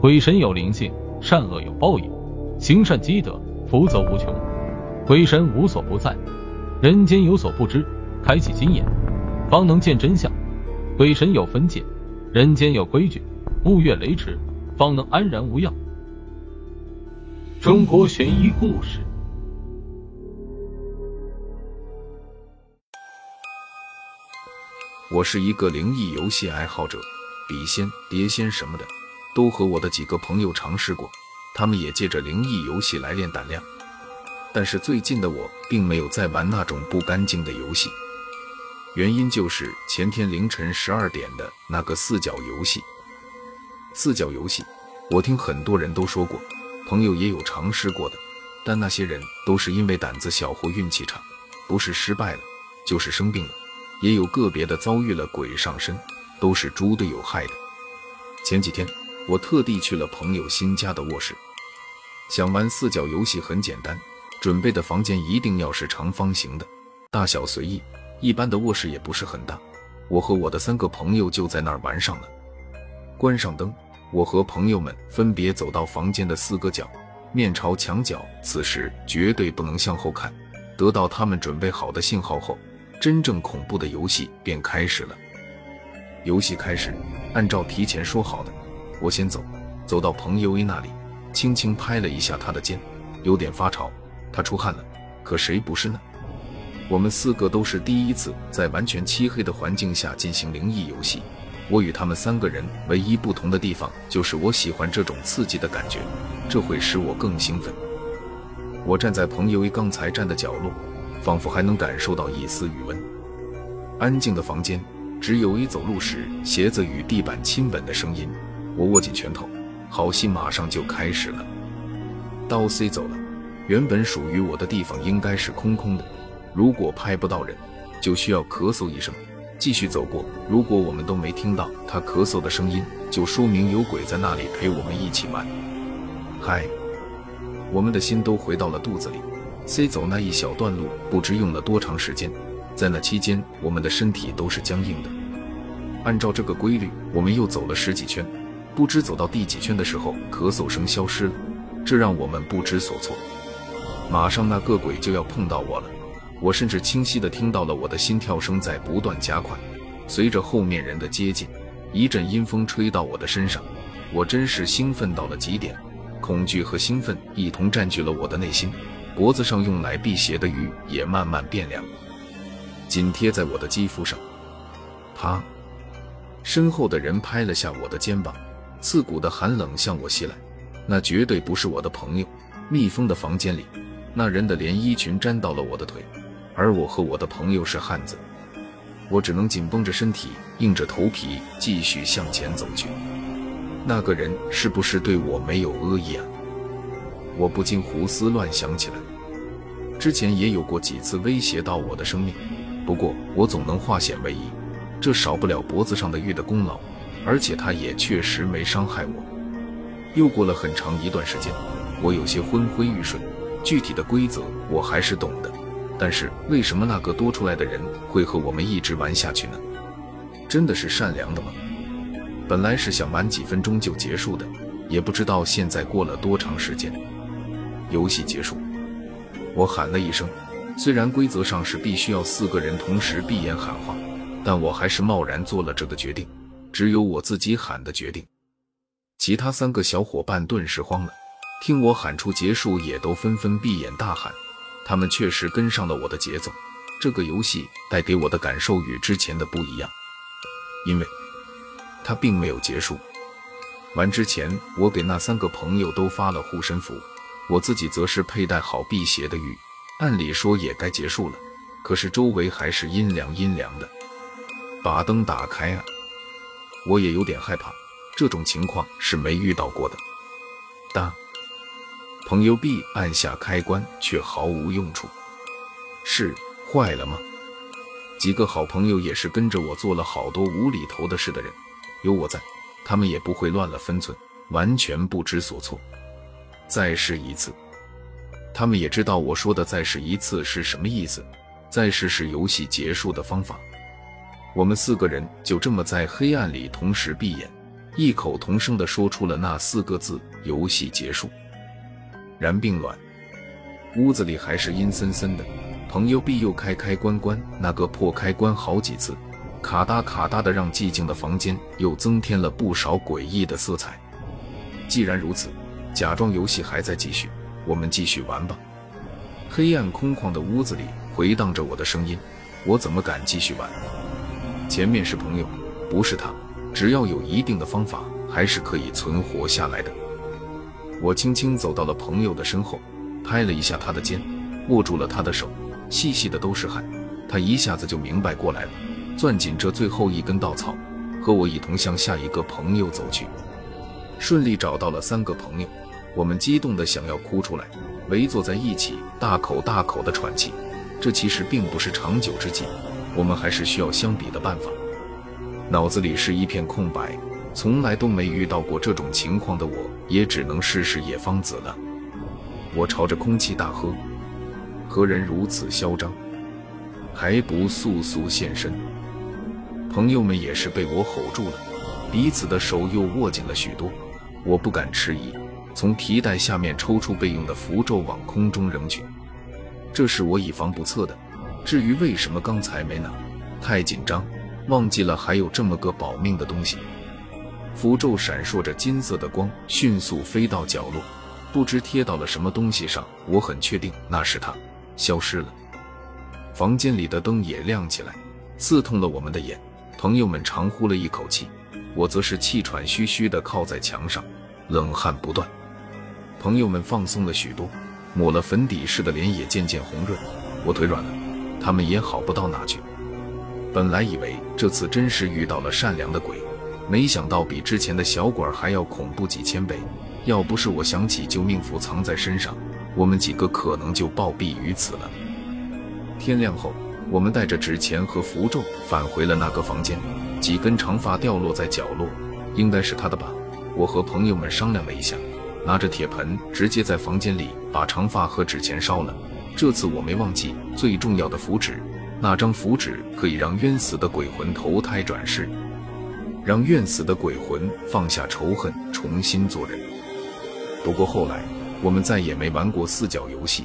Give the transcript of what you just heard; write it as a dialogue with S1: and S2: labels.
S1: 鬼神有灵性，善恶有报应，行善积德，福泽无穷。鬼神无所不在，人间有所不知，开启心眼，方能见真相。鬼神有分界，人间有规矩，勿越雷池，方能安然无恙。中国悬疑故事。
S2: 我是一个灵异游戏爱好者，笔仙、碟仙什么的，都和我的几个朋友尝试过，他们也借着灵异游戏来练胆量。但是最近的我并没有在玩那种不干净的游戏，原因就是前天凌晨十二点的那个四角游戏。四角游戏，我听很多人都说过，朋友也有尝试过的，但那些人都是因为胆子小或运气差，不是失败了，就是生病了。也有个别的遭遇了鬼上身，都是猪队友害的。前几天我特地去了朋友新家的卧室，想玩四角游戏很简单，准备的房间一定要是长方形的，大小随意。一般的卧室也不是很大，我和我的三个朋友就在那儿玩上了。关上灯，我和朋友们分别走到房间的四个角，面朝墙角。此时绝对不能向后看，得到他们准备好的信号后。真正恐怖的游戏便开始了。游戏开始，按照提前说好的，我先走，走到朋友 A 那里，轻轻拍了一下他的肩，有点发潮，他出汗了。可谁不是呢？我们四个都是第一次在完全漆黑的环境下进行灵异游戏。我与他们三个人唯一不同的地方，就是我喜欢这种刺激的感觉，这会使我更兴奋。我站在朋友 A 刚才站的角落。仿佛还能感受到一丝余温。安静的房间，只有一走路时鞋子与地板亲吻的声音。我握紧拳头，好戏马上就开始了。刀 C 走了，原本属于我的地方应该是空空的。如果拍不到人，就需要咳嗽一声，继续走过。如果我们都没听到他咳嗽的声音，就说明有鬼在那里陪我们一起玩。嗨，我们的心都回到了肚子里。C 走那一小段路，不知用了多长时间。在那期间，我们的身体都是僵硬的。按照这个规律，我们又走了十几圈，不知走到第几圈的时候，咳嗽声消失了，这让我们不知所措。马上那个鬼就要碰到我了，我甚至清晰地听到了我的心跳声在不断加快。随着后面人的接近，一阵阴风吹到我的身上，我真是兴奋到了极点，恐惧和兴奋一同占据了我的内心。脖子上用来辟邪的鱼也慢慢变凉，紧贴在我的肌肤上。啪！身后的人拍了下我的肩膀，刺骨的寒冷向我袭来。那绝对不是我的朋友。密封的房间里，那人的连衣裙沾到了我的腿，而我和我的朋友是汉子，我只能紧绷着身体，硬着头皮继续向前走去。那个人是不是对我没有恶意啊？我不禁胡思乱想起来，之前也有过几次威胁到我的生命，不过我总能化险为夷，这少不了脖子上的玉的功劳，而且他也确实没伤害我。又过了很长一段时间，我有些昏昏欲睡，具体的规则我还是懂的，但是为什么那个多出来的人会和我们一直玩下去呢？真的是善良的吗？本来是想玩几分钟就结束的，也不知道现在过了多长时间。游戏结束，我喊了一声。虽然规则上是必须要四个人同时闭眼喊话，但我还是贸然做了这个决定。只有我自己喊的决定，其他三个小伙伴顿时慌了，听我喊出结束，也都纷纷闭眼大喊。他们确实跟上了我的节奏。这个游戏带给我的感受与之前的不一样，因为它并没有结束。玩之前，我给那三个朋友都发了护身符。我自己则是佩戴好辟邪的玉，按理说也该结束了，可是周围还是阴凉阴凉的。把灯打开啊！我也有点害怕，这种情况是没遇到过的。当朋友 B 按下开关，却毫无用处。是坏了吗？几个好朋友也是跟着我做了好多无厘头的事的人，有我在，他们也不会乱了分寸，完全不知所措。再试一次，他们也知道我说的“再试一次”是什么意思。再试是游戏结束的方法。我们四个人就这么在黑暗里同时闭眼，异口同声地说出了那四个字：“游戏结束。”然并卵，屋子里还是阴森森的。朋友 B 又开开关关那个破开关好几次，卡哒卡哒的，让寂静的房间又增添了不少诡异的色彩。既然如此，假装游戏还在继续，我们继续玩吧。黑暗空旷的屋子里回荡着我的声音，我怎么敢继续玩？前面是朋友，不是他。只要有一定的方法，还是可以存活下来的。我轻轻走到了朋友的身后，拍了一下他的肩，握住了他的手。细细的都是汗，他一下子就明白过来了，攥紧这最后一根稻草，和我一同向下一个朋友走去。顺利找到了三个朋友，我们激动的想要哭出来，围坐在一起，大口大口的喘气。这其实并不是长久之计，我们还是需要相比的办法。脑子里是一片空白，从来都没遇到过这种情况的我，也只能试试野方子了。我朝着空气大喝。何人如此嚣张，还不速速现身？朋友们也是被我吼住了，彼此的手又握紧了许多。我不敢迟疑，从皮带下面抽出备用的符咒，往空中扔去。这是我以防不测的。至于为什么刚才没拿，太紧张，忘记了还有这么个保命的东西。符咒闪烁着金色的光，迅速飞到角落，不知贴到了什么东西上。我很确定那是它。消失了，房间里的灯也亮起来，刺痛了我们的眼。朋友们长呼了一口气，我则是气喘吁吁地靠在墙上，冷汗不断。朋友们放松了许多，抹了粉底似的脸也渐渐红润。我腿软了，他们也好不到哪去。本来以为这次真是遇到了善良的鬼，没想到比之前的小鬼还要恐怖几千倍。要不是我想起救命符藏在身上。我们几个可能就暴毙于此了。天亮后，我们带着纸钱和符咒返回了那个房间。几根长发掉落在角落，应该是他的吧。我和朋友们商量了一下，拿着铁盆直接在房间里把长发和纸钱烧了。这次我没忘记最重要的符纸，那张符纸可以让冤死的鬼魂投胎转世，让冤死的鬼魂放下仇恨，重新做人。不过后来。我们再也没玩过四角游戏。